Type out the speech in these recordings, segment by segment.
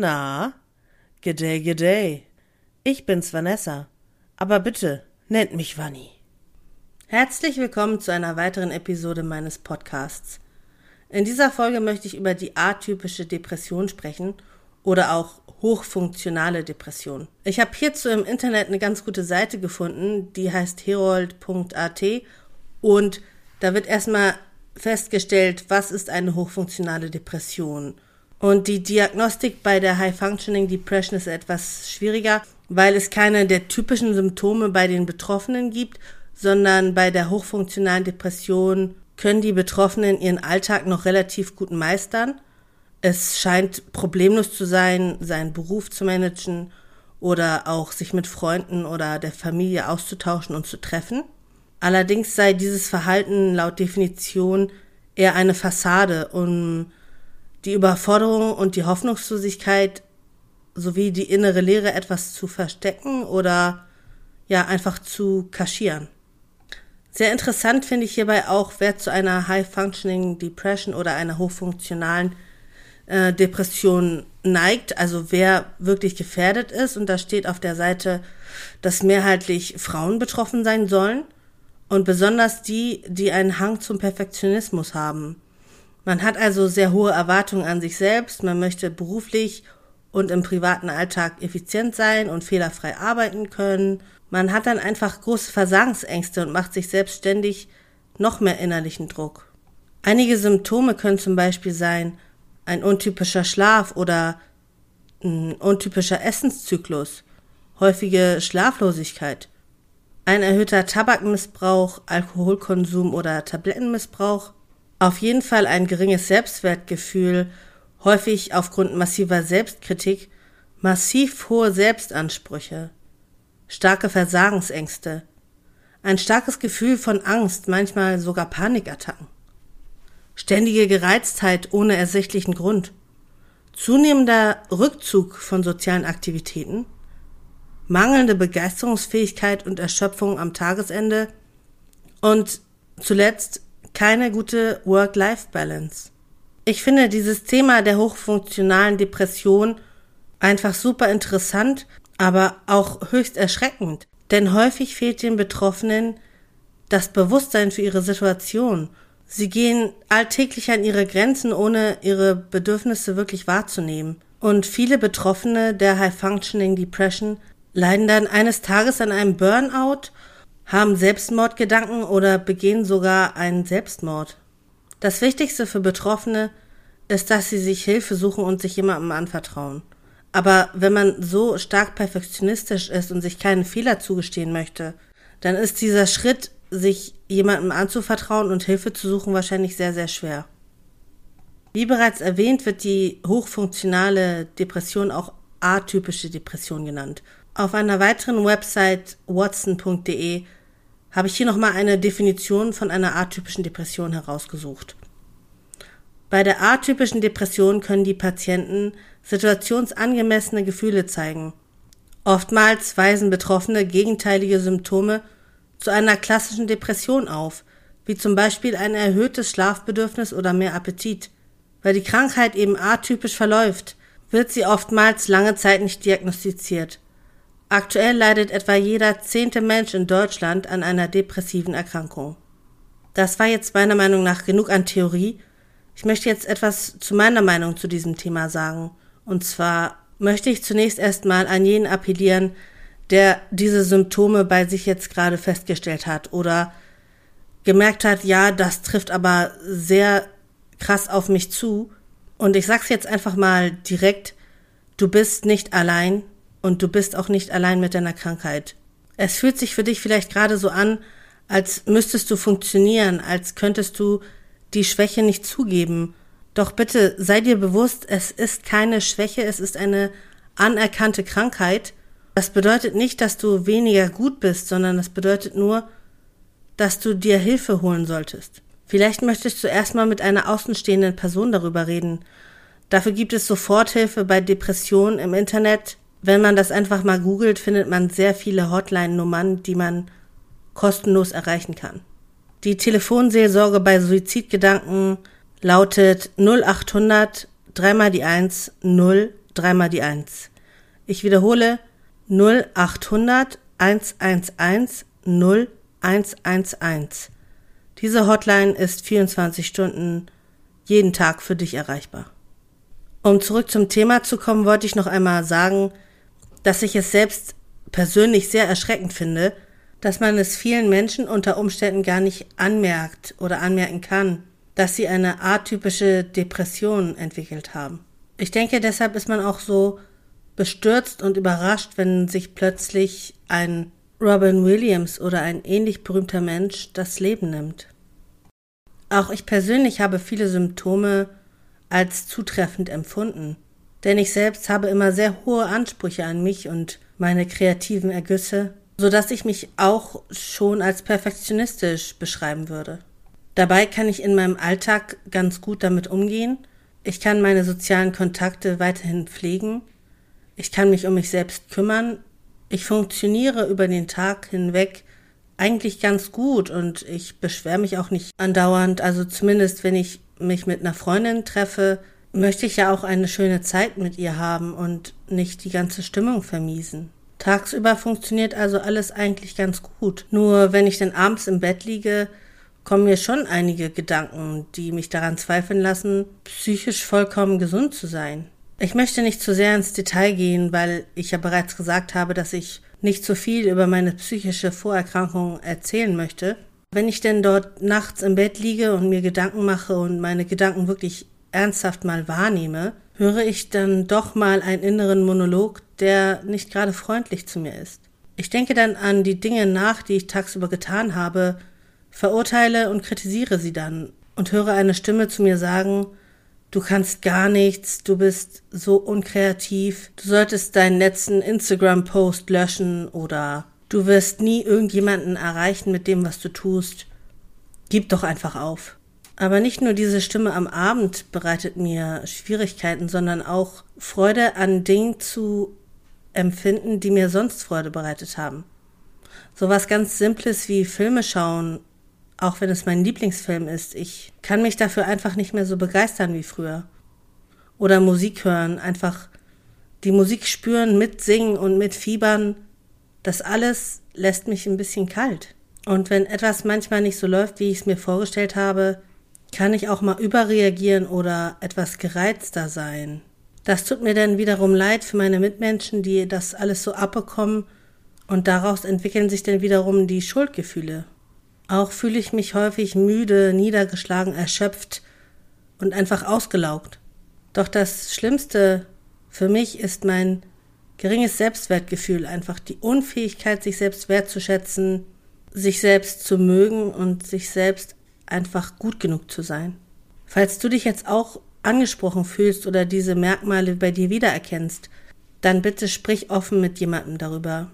Na, G'day, G'day. Ich bin's Vanessa. Aber bitte, nennt mich Vanni. Herzlich willkommen zu einer weiteren Episode meines Podcasts. In dieser Folge möchte ich über die atypische Depression sprechen oder auch hochfunktionale Depression. Ich habe hierzu im Internet eine ganz gute Seite gefunden, die heißt herold.at und da wird erstmal festgestellt, was ist eine hochfunktionale Depression. Und die Diagnostik bei der High Functioning Depression ist etwas schwieriger, weil es keine der typischen Symptome bei den Betroffenen gibt, sondern bei der hochfunktionalen Depression können die Betroffenen ihren Alltag noch relativ gut meistern. Es scheint problemlos zu sein, seinen Beruf zu managen oder auch sich mit Freunden oder der Familie auszutauschen und zu treffen. Allerdings sei dieses Verhalten laut Definition eher eine Fassade, um die Überforderung und die Hoffnungslosigkeit sowie die innere Leere etwas zu verstecken oder ja einfach zu kaschieren. Sehr interessant finde ich hierbei auch, wer zu einer High Functioning Depression oder einer hochfunktionalen äh, Depression neigt, also wer wirklich gefährdet ist. Und da steht auf der Seite, dass mehrheitlich Frauen betroffen sein sollen und besonders die, die einen Hang zum Perfektionismus haben. Man hat also sehr hohe Erwartungen an sich selbst, man möchte beruflich und im privaten Alltag effizient sein und fehlerfrei arbeiten können. Man hat dann einfach große Versagensängste und macht sich selbstständig noch mehr innerlichen Druck. Einige Symptome können zum Beispiel sein ein untypischer Schlaf oder ein untypischer Essenszyklus, häufige Schlaflosigkeit, ein erhöhter Tabakmissbrauch, Alkoholkonsum oder Tablettenmissbrauch, auf jeden Fall ein geringes Selbstwertgefühl, häufig aufgrund massiver Selbstkritik, massiv hohe Selbstansprüche, starke Versagensängste, ein starkes Gefühl von Angst, manchmal sogar Panikattacken, ständige Gereiztheit ohne ersichtlichen Grund, zunehmender Rückzug von sozialen Aktivitäten, mangelnde Begeisterungsfähigkeit und Erschöpfung am Tagesende und zuletzt keine gute Work-Life-Balance. Ich finde dieses Thema der hochfunktionalen Depression einfach super interessant, aber auch höchst erschreckend. Denn häufig fehlt den Betroffenen das Bewusstsein für ihre Situation. Sie gehen alltäglich an ihre Grenzen, ohne ihre Bedürfnisse wirklich wahrzunehmen. Und viele Betroffene der High Functioning Depression leiden dann eines Tages an einem Burnout haben Selbstmordgedanken oder begehen sogar einen Selbstmord. Das Wichtigste für Betroffene ist, dass sie sich Hilfe suchen und sich jemandem anvertrauen. Aber wenn man so stark perfektionistisch ist und sich keinen Fehler zugestehen möchte, dann ist dieser Schritt, sich jemandem anzuvertrauen und Hilfe zu suchen, wahrscheinlich sehr, sehr schwer. Wie bereits erwähnt, wird die hochfunktionale Depression auch atypische Depression genannt. Auf einer weiteren Website watson.de habe ich hier nochmal eine Definition von einer atypischen Depression herausgesucht. Bei der atypischen Depression können die Patienten situationsangemessene Gefühle zeigen. Oftmals weisen Betroffene gegenteilige Symptome zu einer klassischen Depression auf, wie zum Beispiel ein erhöhtes Schlafbedürfnis oder mehr Appetit. Weil die Krankheit eben atypisch verläuft, wird sie oftmals lange Zeit nicht diagnostiziert. Aktuell leidet etwa jeder zehnte Mensch in Deutschland an einer depressiven Erkrankung. Das war jetzt meiner Meinung nach genug an Theorie. Ich möchte jetzt etwas zu meiner Meinung zu diesem Thema sagen. Und zwar möchte ich zunächst erstmal an jeden appellieren, der diese Symptome bei sich jetzt gerade festgestellt hat oder gemerkt hat, ja, das trifft aber sehr krass auf mich zu. Und ich sag's jetzt einfach mal direkt, du bist nicht allein, und du bist auch nicht allein mit deiner Krankheit. Es fühlt sich für dich vielleicht gerade so an, als müsstest du funktionieren, als könntest du die Schwäche nicht zugeben. Doch bitte sei dir bewusst, es ist keine Schwäche, es ist eine anerkannte Krankheit. Das bedeutet nicht, dass du weniger gut bist, sondern das bedeutet nur, dass du dir Hilfe holen solltest. Vielleicht möchtest du erstmal mit einer außenstehenden Person darüber reden. Dafür gibt es Soforthilfe bei Depressionen im Internet, wenn man das einfach mal googelt, findet man sehr viele Hotline-Nummern, die man kostenlos erreichen kann. Die Telefonseelsorge bei Suizidgedanken lautet 0800 dreimal die 1 0 dreimal die Eins. Ich wiederhole 0800 111 0111. Diese Hotline ist 24 Stunden jeden Tag für dich erreichbar. Um zurück zum Thema zu kommen, wollte ich noch einmal sagen, dass ich es selbst persönlich sehr erschreckend finde, dass man es vielen Menschen unter Umständen gar nicht anmerkt oder anmerken kann, dass sie eine atypische Depression entwickelt haben. Ich denke, deshalb ist man auch so bestürzt und überrascht, wenn sich plötzlich ein Robin Williams oder ein ähnlich berühmter Mensch das Leben nimmt. Auch ich persönlich habe viele Symptome als zutreffend empfunden, denn ich selbst habe immer sehr hohe Ansprüche an mich und meine kreativen Ergüsse, so dass ich mich auch schon als perfektionistisch beschreiben würde. Dabei kann ich in meinem Alltag ganz gut damit umgehen. Ich kann meine sozialen Kontakte weiterhin pflegen. Ich kann mich um mich selbst kümmern. Ich funktioniere über den Tag hinweg eigentlich ganz gut und ich beschwere mich auch nicht andauernd. Also zumindest, wenn ich mich mit einer Freundin treffe, möchte ich ja auch eine schöne Zeit mit ihr haben und nicht die ganze Stimmung vermiesen. Tagsüber funktioniert also alles eigentlich ganz gut. Nur wenn ich dann abends im Bett liege, kommen mir schon einige Gedanken, die mich daran zweifeln lassen, psychisch vollkommen gesund zu sein. Ich möchte nicht zu sehr ins Detail gehen, weil ich ja bereits gesagt habe, dass ich nicht so viel über meine psychische Vorerkrankung erzählen möchte. Wenn ich denn dort nachts im Bett liege und mir Gedanken mache und meine Gedanken wirklich ernsthaft mal wahrnehme, höre ich dann doch mal einen inneren Monolog, der nicht gerade freundlich zu mir ist. Ich denke dann an die Dinge nach, die ich tagsüber getan habe, verurteile und kritisiere sie dann und höre eine Stimme zu mir sagen, du kannst gar nichts, du bist so unkreativ, du solltest deinen letzten Instagram-Post löschen oder du wirst nie irgendjemanden erreichen mit dem, was du tust. Gib doch einfach auf. Aber nicht nur diese Stimme am Abend bereitet mir Schwierigkeiten, sondern auch Freude an Dingen zu empfinden, die mir sonst Freude bereitet haben. So was ganz Simples wie Filme schauen auch wenn es mein Lieblingsfilm ist. Ich kann mich dafür einfach nicht mehr so begeistern wie früher. Oder Musik hören, einfach die Musik spüren, mitsingen und mitfiebern. Das alles lässt mich ein bisschen kalt. Und wenn etwas manchmal nicht so läuft, wie ich es mir vorgestellt habe, kann ich auch mal überreagieren oder etwas gereizter sein. Das tut mir dann wiederum leid für meine Mitmenschen, die das alles so abbekommen und daraus entwickeln sich dann wiederum die Schuldgefühle. Auch fühle ich mich häufig müde, niedergeschlagen, erschöpft und einfach ausgelaugt. Doch das Schlimmste für mich ist mein geringes Selbstwertgefühl, einfach die Unfähigkeit, sich selbst wertzuschätzen, sich selbst zu mögen und sich selbst einfach gut genug zu sein. Falls du dich jetzt auch angesprochen fühlst oder diese Merkmale bei dir wiedererkennst, dann bitte sprich offen mit jemandem darüber.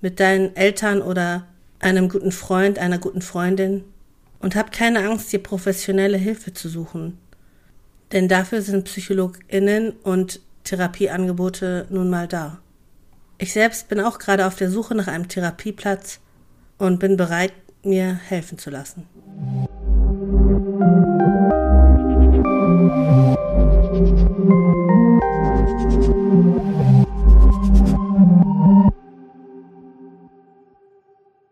Mit deinen Eltern oder einem guten Freund, einer guten Freundin und hab keine Angst, dir professionelle Hilfe zu suchen. Denn dafür sind PsychologInnen und Therapieangebote nun mal da. Ich selbst bin auch gerade auf der Suche nach einem Therapieplatz und bin bereit, mir helfen zu lassen.